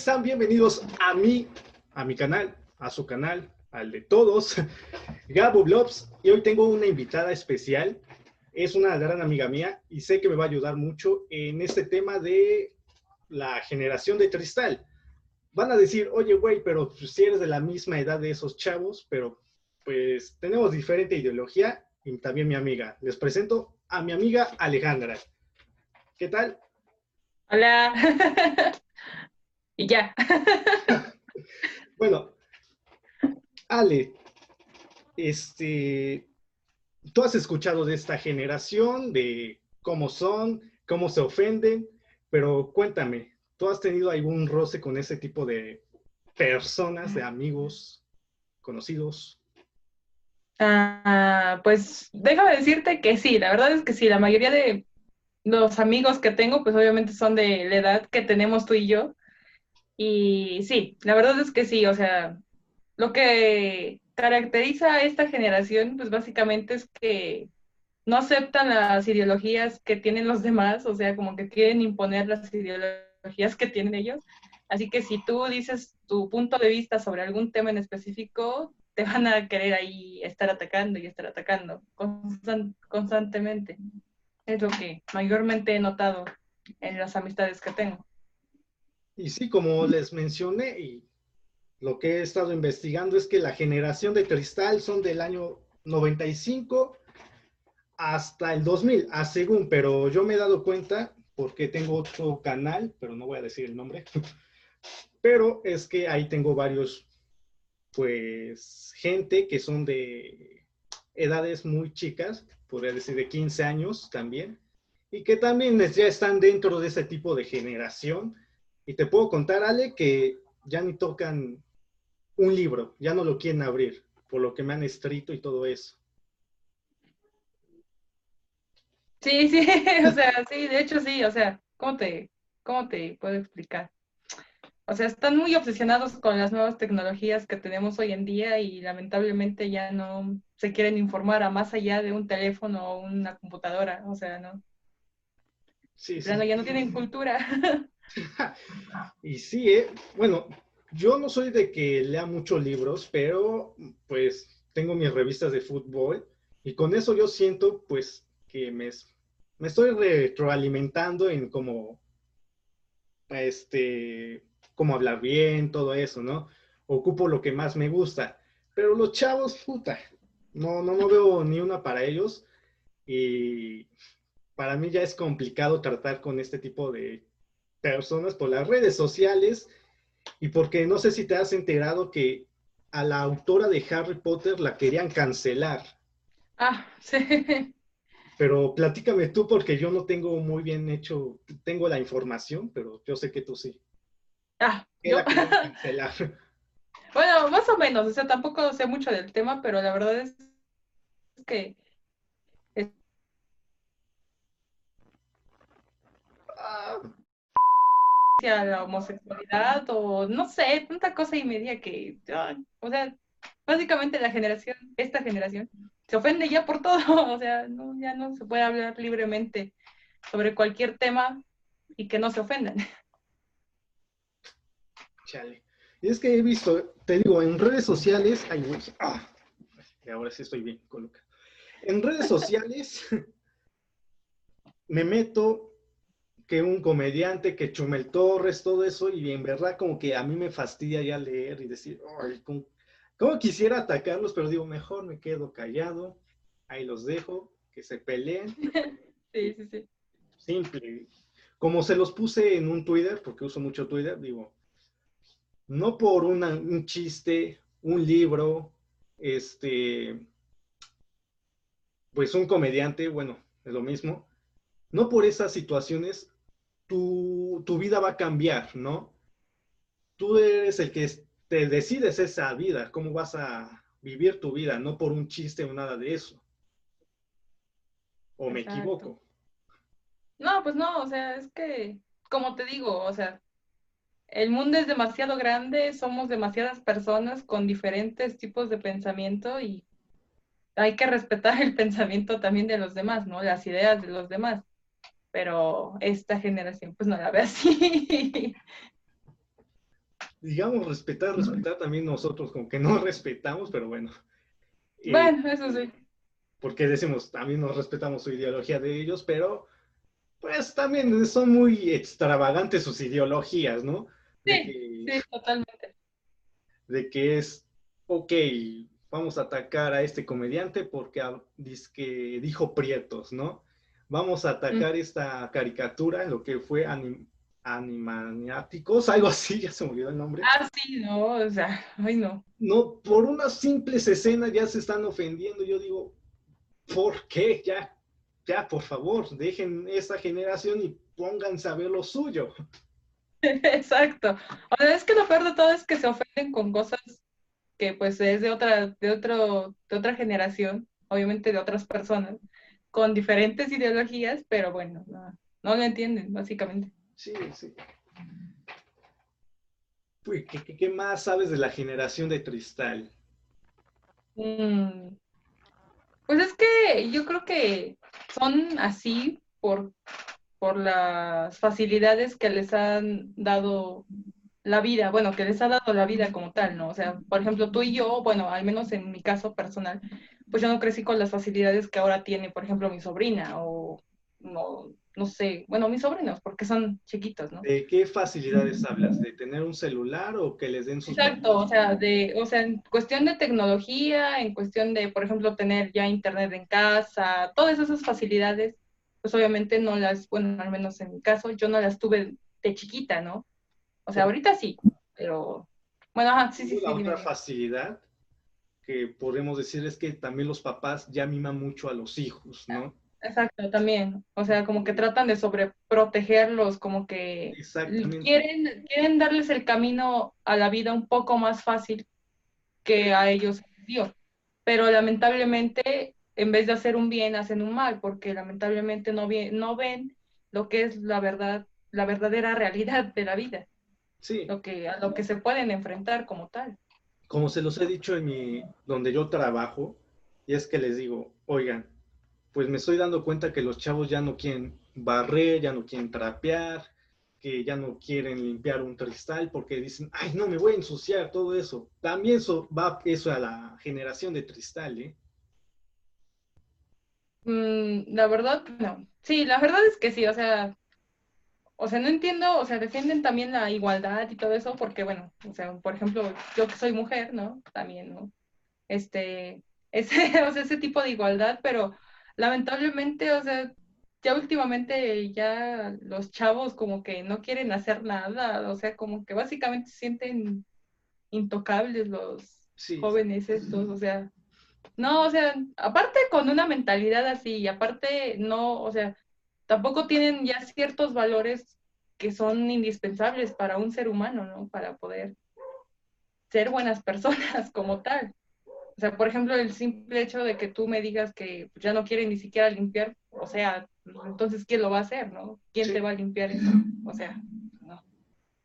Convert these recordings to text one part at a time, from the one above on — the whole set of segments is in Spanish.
Sean bienvenidos a mí, a mi canal, a su canal, al de todos, Gabo Blobs. Y hoy tengo una invitada especial. Es una gran amiga mía y sé que me va a ayudar mucho en este tema de la generación de cristal. Van a decir, oye, güey, pero si eres de la misma edad de esos chavos, pero pues tenemos diferente ideología y también mi amiga. Les presento a mi amiga Alejandra. ¿Qué tal? Hola. y ya. bueno, Ale, este, tú has escuchado de esta generación, de cómo son, cómo se ofenden, pero cuéntame, ¿tú has tenido algún roce con ese tipo de personas, de amigos, conocidos? Ah, pues déjame decirte que sí, la verdad es que sí, la mayoría de los amigos que tengo, pues obviamente son de la edad que tenemos tú y yo. Y sí, la verdad es que sí, o sea, lo que caracteriza a esta generación, pues básicamente es que no aceptan las ideologías que tienen los demás, o sea, como que quieren imponer las ideologías que tienen ellos. Así que si tú dices tu punto de vista sobre algún tema en específico, te van a querer ahí estar atacando y estar atacando constantemente. Es lo que mayormente he notado en las amistades que tengo. Y sí, como les mencioné, y lo que he estado investigando es que la generación de cristal son del año 95 hasta el 2000, a según, pero yo me he dado cuenta porque tengo otro canal, pero no voy a decir el nombre, pero es que ahí tengo varios, pues, gente que son de edades muy chicas, podría decir de 15 años también, y que también ya están dentro de ese tipo de generación. Y te puedo contar, Ale, que ya ni tocan un libro, ya no lo quieren abrir, por lo que me han escrito y todo eso. Sí, sí, o sea, sí, de hecho sí, o sea, ¿cómo te, cómo te puedo explicar? O sea, están muy obsesionados con las nuevas tecnologías que tenemos hoy en día y lamentablemente ya no se quieren informar a más allá de un teléfono o una computadora, o sea, ¿no? Sí, sí. ya no tienen cultura. y sí, ¿eh? bueno, yo no soy de que lea muchos libros, pero pues tengo mis revistas de fútbol y con eso yo siento pues que me, me estoy retroalimentando en cómo, este, cómo hablar bien, todo eso, ¿no? Ocupo lo que más me gusta. Pero los chavos, puta, no, no, no veo ni una para ellos. Y para mí ya es complicado tratar con este tipo de personas por las redes sociales y porque no sé si te has enterado que a la autora de Harry Potter la querían cancelar. Ah, sí. Pero platícame tú porque yo no tengo muy bien hecho, tengo la información, pero yo sé que tú sí. Ah, bueno, más o menos, o sea, tampoco sé mucho del tema, pero la verdad es que la homosexualidad o no sé, tanta cosa y media que, o sea, básicamente la generación, esta generación, se ofende ya por todo, o sea, no, ya no se puede hablar libremente sobre cualquier tema y que no se ofendan. Y es que he visto, te digo, en redes sociales, ay, ah, ahora sí estoy bien, coloca. En redes sociales me meto que un comediante, que Chumel Torres, todo eso, y en verdad como que a mí me fastidia ya leer y decir, ay, como, quisiera atacarlos, pero digo, mejor me quedo callado, ahí los dejo, que se peleen. Sí, sí, sí. Simple. Como se los puse en un Twitter, porque uso mucho Twitter, digo, no por un chiste, un libro, este, pues un comediante, bueno, es lo mismo, no por esas situaciones tu, tu, vida va a cambiar, ¿no? Tú eres el que te decides esa vida, cómo vas a vivir tu vida, no por un chiste o nada de eso. ¿O me equivoco? No, pues no, o sea, es que, como te digo, o sea, el mundo es demasiado grande, somos demasiadas personas con diferentes tipos de pensamiento y hay que respetar el pensamiento también de los demás, ¿no? Las ideas de los demás. Pero esta generación pues no la ve así. digamos, respetar, respetar también nosotros, como que no respetamos, pero bueno. bueno, eso sí. Porque decimos, también nos respetamos su ideología de ellos, pero pues también son muy extravagantes sus ideologías, ¿no? Sí, sí, totalmente. De que es, ok, vamos a atacar a este comediante porque que dijo prietos, ¿no? Vamos a atacar esta caricatura, lo que fue animaniáticos, algo así, ya se me olvidó el nombre. Ah, sí, no, o sea, ay no. No, por unas simples escenas ya se están ofendiendo. Yo digo, ¿por qué? Ya, ya, por favor, dejen esta generación y pónganse a ver lo suyo. Exacto. O sea, es que lo peor de todo es que se ofenden con cosas que pues es de otra, de otro, de otra generación, obviamente de otras personas, con diferentes ideologías, pero bueno, no, no lo entienden, básicamente. Sí, sí. Uy, ¿qué, más sabes de la generación de cristal? Mm, pues es que yo creo que son así por, por las facilidades que les han dado la vida, bueno, que les ha dado la vida como tal, ¿no? O sea, por ejemplo, tú y yo, bueno, al menos en mi caso personal, pues yo no crecí con las facilidades que ahora tiene, por ejemplo, mi sobrina o no, no sé, bueno, mis sobrinos, porque son chiquitos, ¿no? ¿De qué facilidades hablas? ¿De tener un celular o que les den sus... Exacto, o sea, de, o sea, en cuestión de tecnología, en cuestión de, por ejemplo, tener ya internet en casa, todas esas facilidades, pues obviamente no las, bueno, al menos en mi caso, yo no las tuve de chiquita, ¿no? O sea, ahorita sí, pero, bueno, ajá, sí, sí, sí. La otra facilidad que podemos decir es que también los papás ya miman mucho a los hijos, ¿no? Exacto, también. O sea, como que tratan de sobreprotegerlos, como que quieren, quieren darles el camino a la vida un poco más fácil que a ellos dio. Pero lamentablemente, en vez de hacer un bien, hacen un mal, porque lamentablemente no, no ven lo que es la verdad, la verdadera realidad de la vida. Sí. Lo que, a lo que se pueden enfrentar como tal. Como se los he dicho en mi, donde yo trabajo, y es que les digo, oigan, pues me estoy dando cuenta que los chavos ya no quieren barrer, ya no quieren trapear, que ya no quieren limpiar un cristal porque dicen, ay, no, me voy a ensuciar, todo eso. También eso va eso a la generación de cristal, ¿eh? Mm, la verdad, no. Sí, la verdad es que sí, o sea, o sea, no entiendo, o sea, defienden también la igualdad y todo eso porque, bueno, o sea, por ejemplo, yo que soy mujer, ¿no? También, ¿no? Este, ese, o sea, ese tipo de igualdad, pero lamentablemente, o sea, ya últimamente ya los chavos como que no quieren hacer nada, o sea, como que básicamente se sienten intocables los jóvenes estos, o sea, no, o sea, aparte con una mentalidad así, y aparte no, o sea, tampoco tienen ya ciertos valores que son indispensables para un ser humano, ¿no? Para poder ser buenas personas como tal. O sea, por ejemplo, el simple hecho de que tú me digas que ya no quieren ni siquiera limpiar, o sea, entonces, ¿quién lo va a hacer, no? ¿Quién te va a limpiar eso? O sea, no.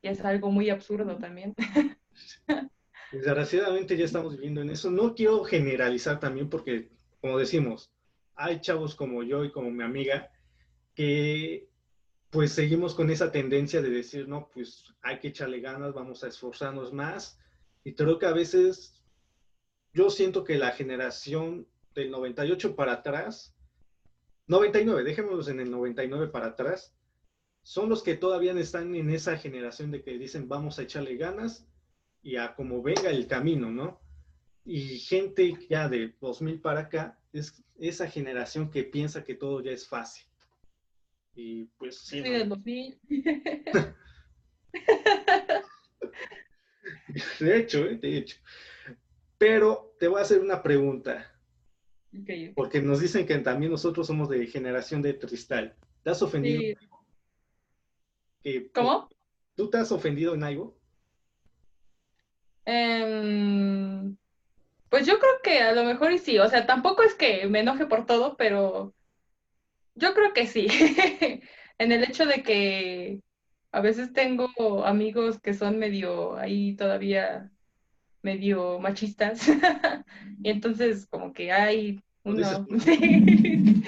Y es algo muy absurdo también. Desgraciadamente ya estamos viviendo en eso. No quiero generalizar también porque, como decimos, hay chavos como yo y como mi amiga que pues seguimos con esa tendencia de decir, no, pues hay que echarle ganas, vamos a esforzarnos más. Y creo que a veces yo siento que la generación del 98 para atrás, 99, dejémoslos en el 99 para atrás, son los que todavía están en esa generación de que dicen vamos a echarle ganas y a como venga el camino, ¿no? Y gente ya de 2000 para acá es esa generación que piensa que todo ya es fácil. Y pues sí. Sí, del 2000. de hecho, ¿eh? de hecho. Pero te voy a hacer una pregunta. Porque nos dicen que también nosotros somos de generación de cristal. ¿Te has ofendido? ¿Cómo? ¿Tú te has ofendido en algo? Em, pues yo creo que a lo mejor y sí. O sea, tampoco es que me enoje por todo, pero yo creo que sí. en el hecho de que a veces tengo amigos que son medio ahí todavía medio machistas. y entonces como que hay uno...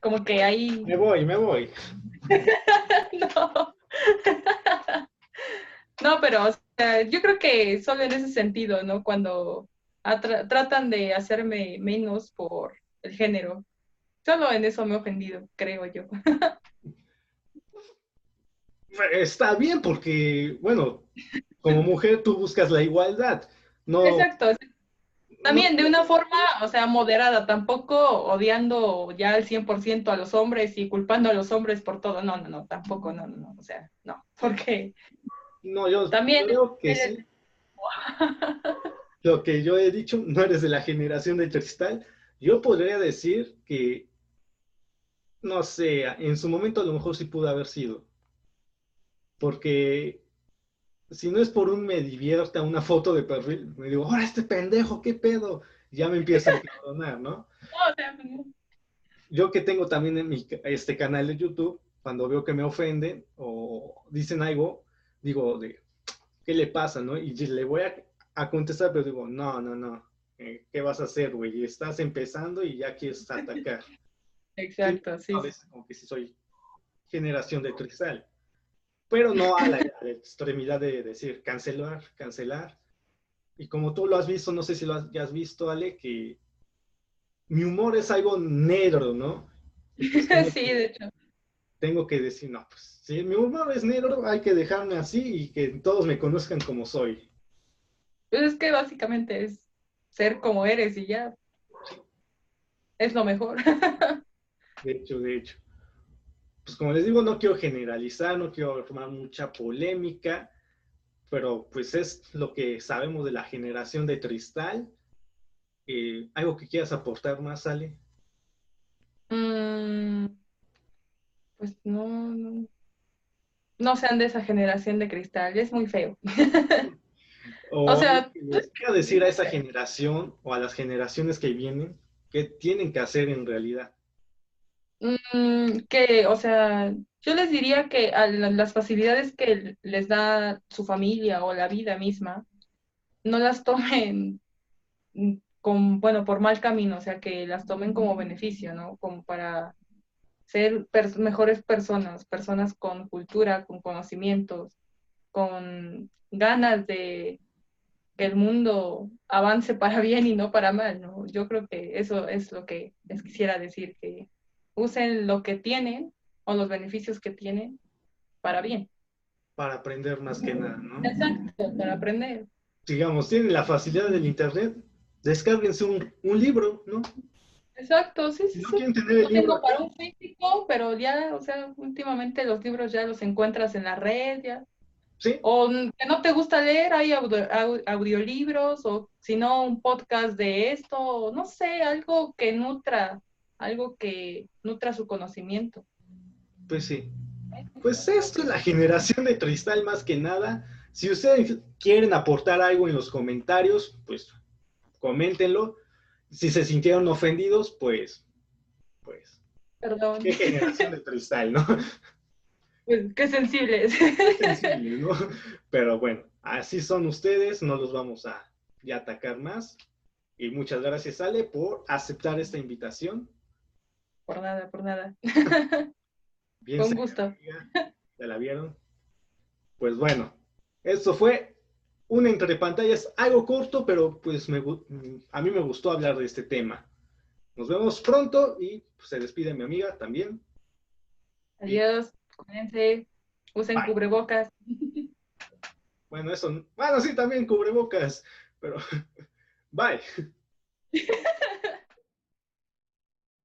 como que hay... Me voy, me voy. no. No, pero yo creo que solo en ese sentido, ¿no? Cuando tratan de hacerme menos por el género. Solo en eso me he ofendido, creo yo. Está bien porque, bueno, como mujer tú buscas la igualdad. No, Exacto. También de una forma, o sea, moderada, tampoco odiando ya al 100% a los hombres y culpando a los hombres por todo. No, no, no, tampoco, no, no, no. O sea, no, porque... No, yo también creo que sí. Lo que yo he dicho, no eres de la generación de cristal. Yo podría decir que, no sé, en su momento a lo mejor sí pudo haber sido. Porque si no es por un me divierta una foto de perfil, me digo, ahora este pendejo, ¿qué pedo? ya me empieza a perdonar, ¿no? Yo que tengo también en mi este canal de YouTube, cuando veo que me ofenden o dicen algo, digo, de, ¿qué le pasa, no? Y le voy a, contestar, pero digo, no, no, no, eh, ¿qué vas a hacer, güey? Estás empezando y ya quieres atacar. Exacto, sí. como que si soy generación de cristal pero no a la, extremidad de decir cancelar, cancelar. Y como tú lo has visto, no sé si lo has, ya has visto, Ale, que mi humor es algo negro, ¿no? Pues sí, de hecho. Tengo que decir, no, pues si mi humor es negro, hay que dejarme así y que todos me conozcan como soy. Pues es que básicamente es ser como eres y ya. Es lo mejor. De hecho, de hecho pues como les digo, no quiero generalizar, no quiero formar mucha polémica, pero pues es lo que sabemos de la generación de cristal. Eh, ¿Algo que quieras aportar más, Ale? Mm, pues no, no, sean de esa generación de cristal, es muy feo. o, sea, les quiero decir a esa generación o a las generaciones que vienen qué tienen que hacer en realidad. Mm, que, o sea, yo les diría que a las facilidades que les da su familia o la vida misma, no las tomen con, bueno, por mal camino, o sea, que las tomen como beneficio, ¿no? Como para ser mejores personas, personas con cultura, con conocimientos, con ganas de que el mundo avance para bien y no para mal, ¿no? Yo creo que eso es lo que les quisiera decir, que usen lo que tienen o los beneficios que tienen para bien. Para aprender más que nada, ¿no? Exacto, para aprender. Digamos, tienen la facilidad del Internet, descárguense un, un libro, ¿no? Exacto, sí, sí. No tener el tengo para un físico, pero ya, o sea, últimamente los libros ya los encuentras en la red, ya. Sí. O que no te gusta leer, hay audiolibros, o si no, un podcast de esto, no sé, algo que nutra algo que nutra su conocimiento. Pues sí. Pues esto es la generación de cristal más que nada. Si ustedes quieren aportar algo en los comentarios, pues coméntenlo. Si se sintieron ofendidos, pues, pues. Perdón. Qué generación de cristal, ¿no? Pues qué sensibles. Qué sensibles, ¿no? Pero bueno, así son ustedes, no los vamos a atacar más. Y muchas gracias, Ale, por aceptar esta invitación. Por nada, por nada. Con gusto. ¿Ya la vieron? Pues bueno, esto fue un entre pantallas algo corto, pero pues me, a mí me gustó hablar de este tema. Nos vemos pronto y pues, se despide mi amiga también. Adiós, cuídense, usen cubrebocas. Bueno, eso, bueno, sí, también cubrebocas, pero bye.